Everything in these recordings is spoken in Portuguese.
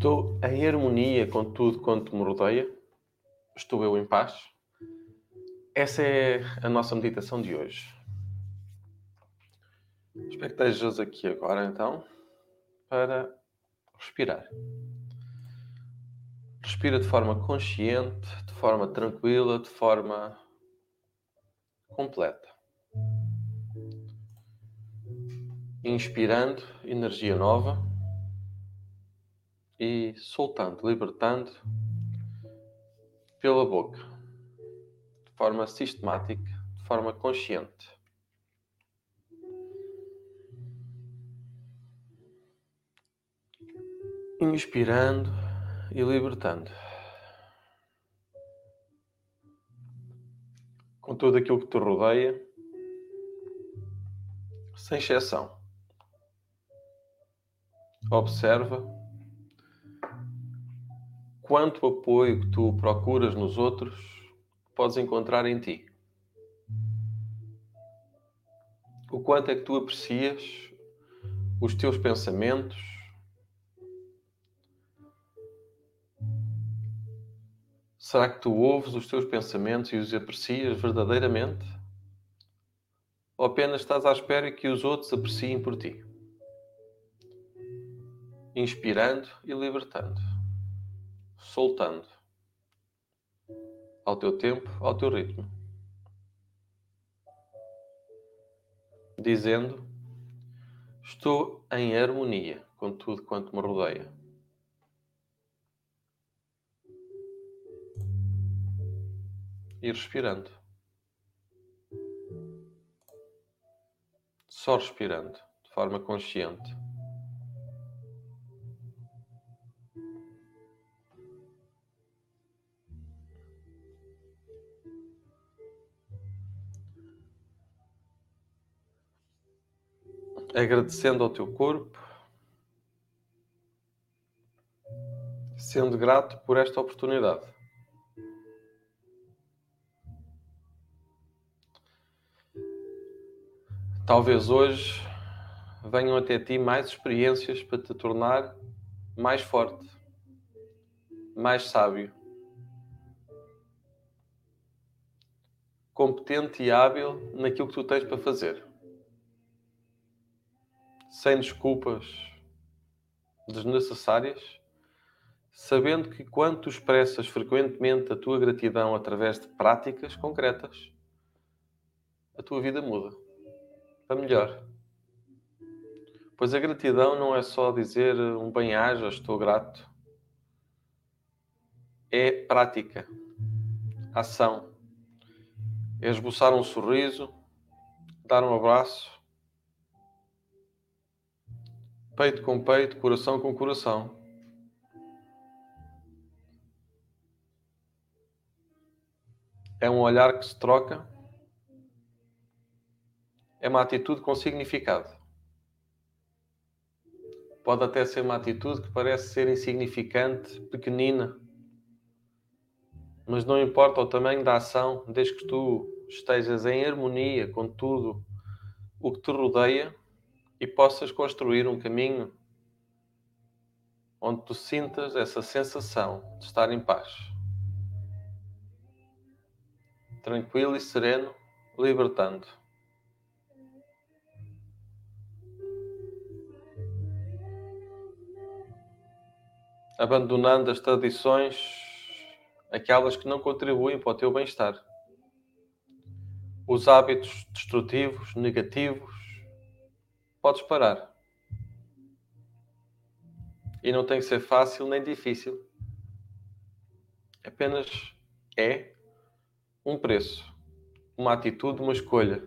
Estou em harmonia com tudo quanto me rodeia. Estou eu em paz. Essa é a nossa meditação de hoje. Espero que estejas aqui agora, então, para respirar. Respira de forma consciente, de forma tranquila, de forma completa. Inspirando energia nova e soltando, libertando pela boca, de forma sistemática, de forma consciente. Inspirando e libertando. Com tudo aquilo que te rodeia, sem exceção. Observa quanto apoio que tu procuras nos outros podes encontrar em ti. O quanto é que tu aprecias os teus pensamentos, Será que tu ouves os teus pensamentos e os aprecias verdadeiramente? Ou apenas estás à espera que os outros apreciem por ti? Inspirando e libertando soltando ao teu tempo, ao teu ritmo, dizendo: Estou em harmonia com tudo quanto me rodeia. E respirando. Só respirando, de forma consciente. Agradecendo ao teu corpo, sendo grato por esta oportunidade. Talvez hoje venham até ti mais experiências para te tornar mais forte, mais sábio, competente e hábil naquilo que tu tens para fazer sem desculpas desnecessárias, sabendo que quando tu expressas frequentemente a tua gratidão através de práticas concretas, a tua vida muda para melhor. Pois a gratidão não é só dizer um bem-aja, estou grato. É prática, ação. É esboçar um sorriso, dar um abraço, peito com peito, coração com coração. É um olhar que se troca. É uma atitude com significado. Pode até ser uma atitude que parece ser insignificante, pequenina. Mas não importa o tamanho da ação, desde que tu estejas em harmonia com tudo o que te rodeia, e possas construir um caminho onde tu sintas essa sensação de estar em paz. Tranquilo e sereno, libertando. Abandonando as tradições, aquelas que não contribuem para o teu bem-estar. Os hábitos destrutivos, negativos, podes parar. E não tem que ser fácil nem difícil. Apenas é um preço, uma atitude, uma escolha.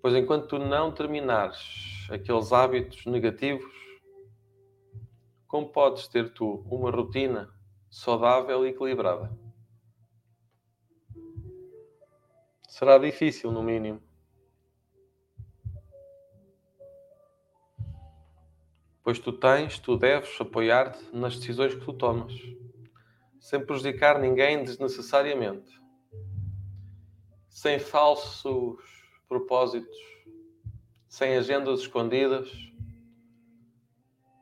Pois enquanto tu não terminares aqueles hábitos negativos, como podes ter tu uma rotina saudável e equilibrada? Será difícil, no mínimo. Pois tu tens, tu deves apoiar-te nas decisões que tu tomas, sem prejudicar ninguém desnecessariamente, sem falsos propósitos, sem agendas escondidas,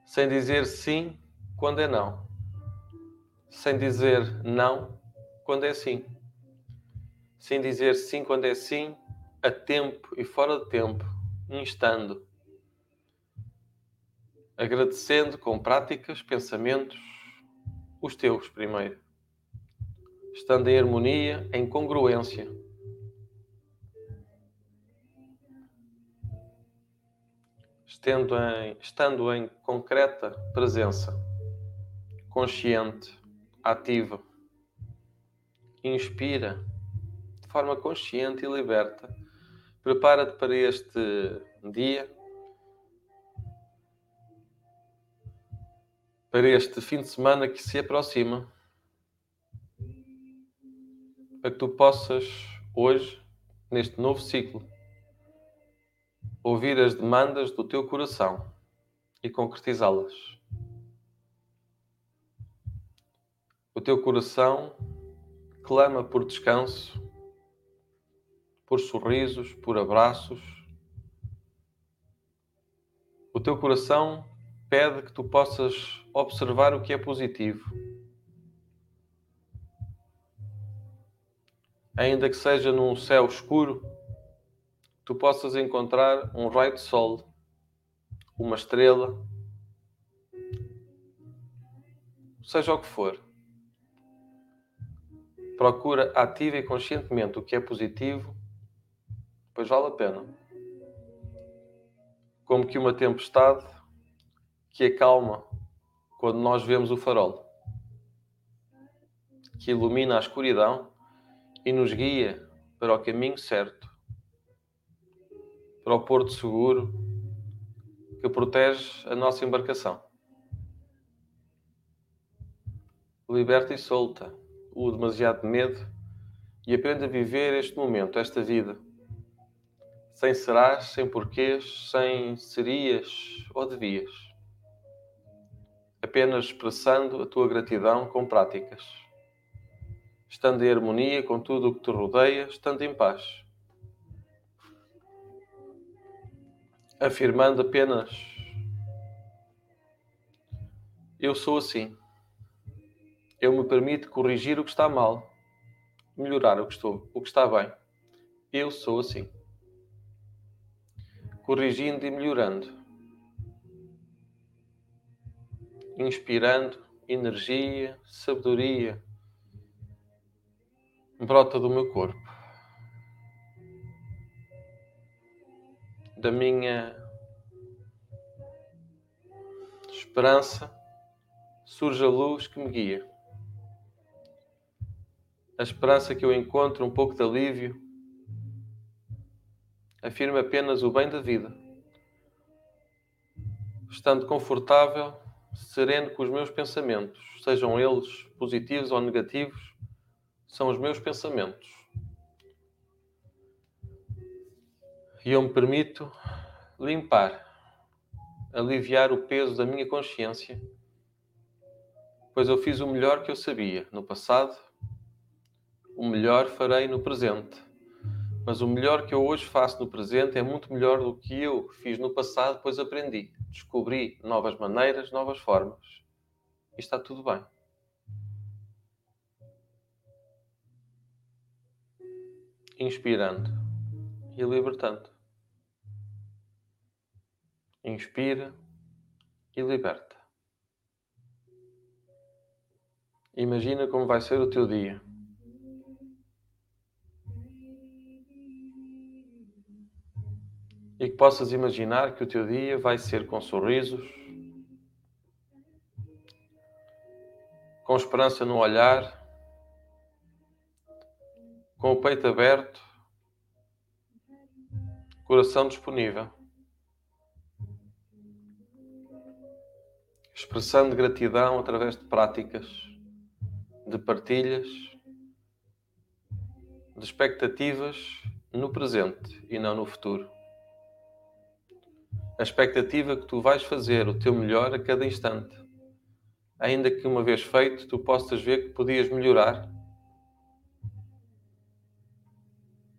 sem dizer sim quando é não, sem dizer não quando é sim, sem dizer sim quando é sim, a tempo e fora de tempo, instando, agradecendo com práticas, pensamentos, os teus primeiro, estando em harmonia, em congruência. Estando em, estando em concreta presença, consciente, ativa, inspira de forma consciente e liberta. Prepara-te para este dia, para este fim de semana que se aproxima, para que tu possas hoje, neste novo ciclo, ouvir as demandas do teu coração e concretizá-las. O teu coração clama por descanso, por sorrisos, por abraços. O teu coração pede que tu possas observar o que é positivo. Ainda que seja num céu escuro, tu possas encontrar um raio de sol, uma estrela, seja o que for. Procura ativa e conscientemente o que é positivo, pois vale a pena. Como que uma tempestade que acalma quando nós vemos o farol, que ilumina a escuridão e nos guia para o caminho certo para o porto seguro que protege a nossa embarcação. Liberta e solta o demasiado medo e aprende a viver este momento, esta vida, sem serás, sem porquês, sem serias ou devias, apenas expressando a tua gratidão com práticas, estando em harmonia com tudo o que te rodeia, estando em paz. afirmando apenas: Eu sou assim. Eu me permito corrigir o que está mal, melhorar o que, estou, o que está bem. Eu sou assim. Corrigindo e melhorando. Inspirando energia, sabedoria. Brota do meu corpo. da minha esperança surge a luz que me guia. A esperança que eu encontro um pouco de alívio afirma apenas o bem da vida. Estando confortável, sereno com os meus pensamentos, sejam eles positivos ou negativos, são os meus pensamentos. E eu me permito limpar, aliviar o peso da minha consciência, pois eu fiz o melhor que eu sabia no passado, o melhor farei no presente. Mas o melhor que eu hoje faço no presente é muito melhor do que eu fiz no passado, pois aprendi, descobri novas maneiras, novas formas. E está tudo bem. Inspirando e libertando. Inspira e liberta. Imagina como vai ser o teu dia. E que possas imaginar que o teu dia vai ser com sorrisos, com esperança no olhar, com o peito aberto, coração disponível. expressando gratidão através de práticas, de partilhas, de expectativas no presente e não no futuro. A expectativa que tu vais fazer o teu melhor a cada instante, ainda que uma vez feito tu possas ver que podias melhorar.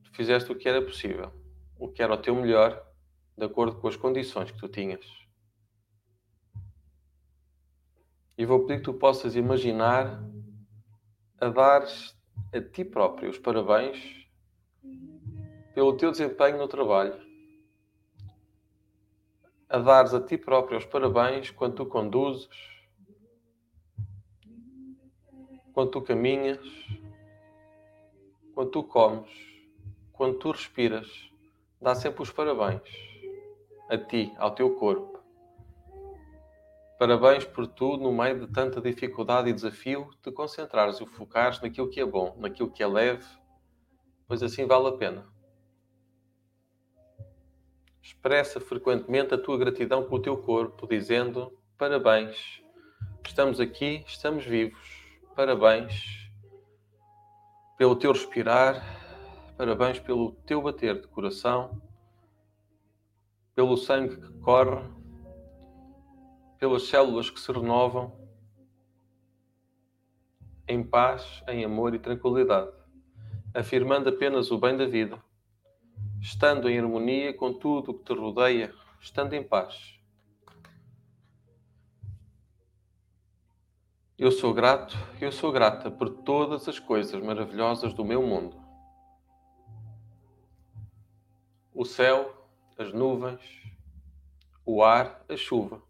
Tu fizeste o que era possível, o que era o teu melhor, de acordo com as condições que tu tinhas. E vou pedir que tu possas imaginar a dar a ti próprio os parabéns pelo teu desempenho no trabalho. A dares a ti próprio os parabéns quando tu conduzes, quando tu caminhas, quando tu comes, quando tu respiras. Dá sempre os parabéns a ti, ao teu corpo. Parabéns por tu, no meio de tanta dificuldade e desafio, te concentrares e focares naquilo que é bom, naquilo que é leve, pois assim vale a pena. Expressa frequentemente a tua gratidão com o teu corpo, dizendo: Parabéns, estamos aqui, estamos vivos. Parabéns pelo teu respirar, parabéns pelo teu bater de coração, pelo sangue que corre pelas células que se renovam em paz, em amor e tranquilidade, afirmando apenas o bem da vida, estando em harmonia com tudo o que te rodeia, estando em paz. Eu sou grato, eu sou grata por todas as coisas maravilhosas do meu mundo. O céu, as nuvens, o ar, a chuva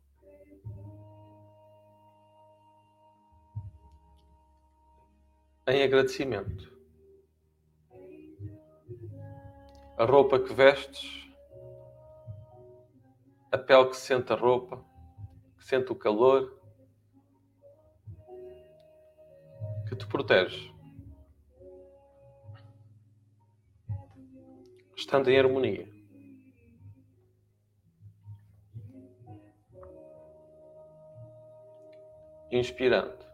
em agradecimento. A roupa que vestes, a pele que sente a roupa, que sente o calor, que te protege. Estando em harmonia. Inspirando.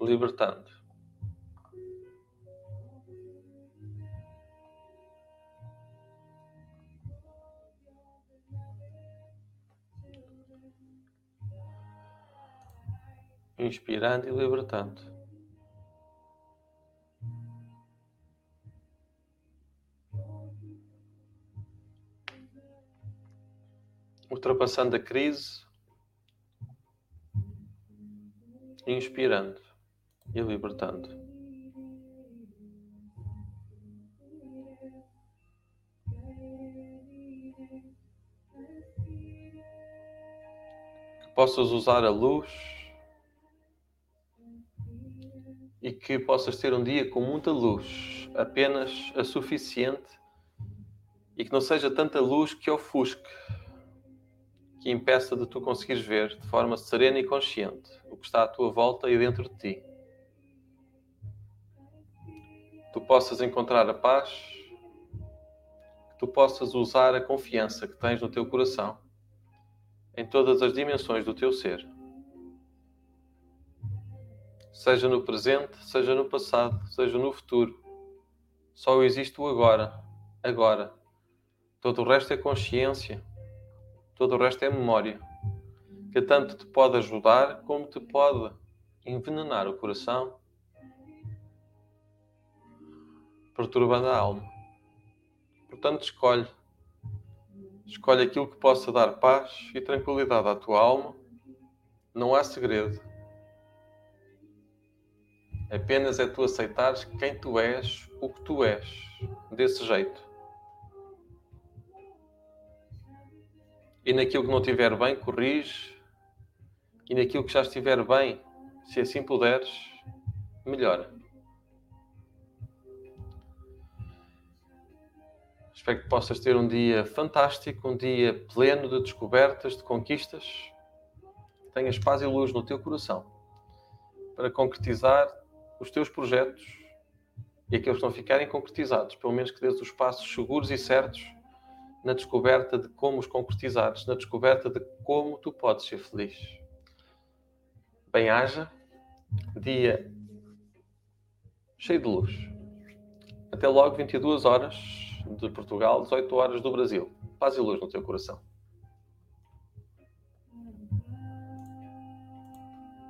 libertando. Inspirando e libertando. Ultrapassando a crise, inspirando e libertando. Que possas usar a luz e que possas ter um dia com muita luz, apenas a suficiente e que não seja tanta luz que ofusque, que impeça de tu conseguires ver de forma serena e consciente o que está à tua volta e dentro de ti. tu possas encontrar a paz, que tu possas usar a confiança que tens no teu coração em todas as dimensões do teu ser. Seja no presente, seja no passado, seja no futuro. Só existe o agora, agora. Todo o resto é consciência, todo o resto é memória, que tanto te pode ajudar como te pode envenenar o coração perturbando a alma. Portanto, escolhe. Escolhe aquilo que possa dar paz e tranquilidade à tua alma. Não há segredo. Apenas é tu aceitares quem tu és, o que tu és, desse jeito. E naquilo que não estiver bem, corrige. E naquilo que já estiver bem, se assim puderes, melhora. Espero que possas ter um dia fantástico, um dia pleno de descobertas, de conquistas. Tenhas paz e luz no teu coração para concretizar os teus projetos e aqueles que não ficarem concretizados, pelo menos que dês os passos seguros e certos na descoberta de como os concretizares, na descoberta de como tu podes ser feliz. Bem-haja, dia cheio de luz. Até logo, 22 horas de Portugal, 18 horas do Brasil. Paz e luz no teu coração.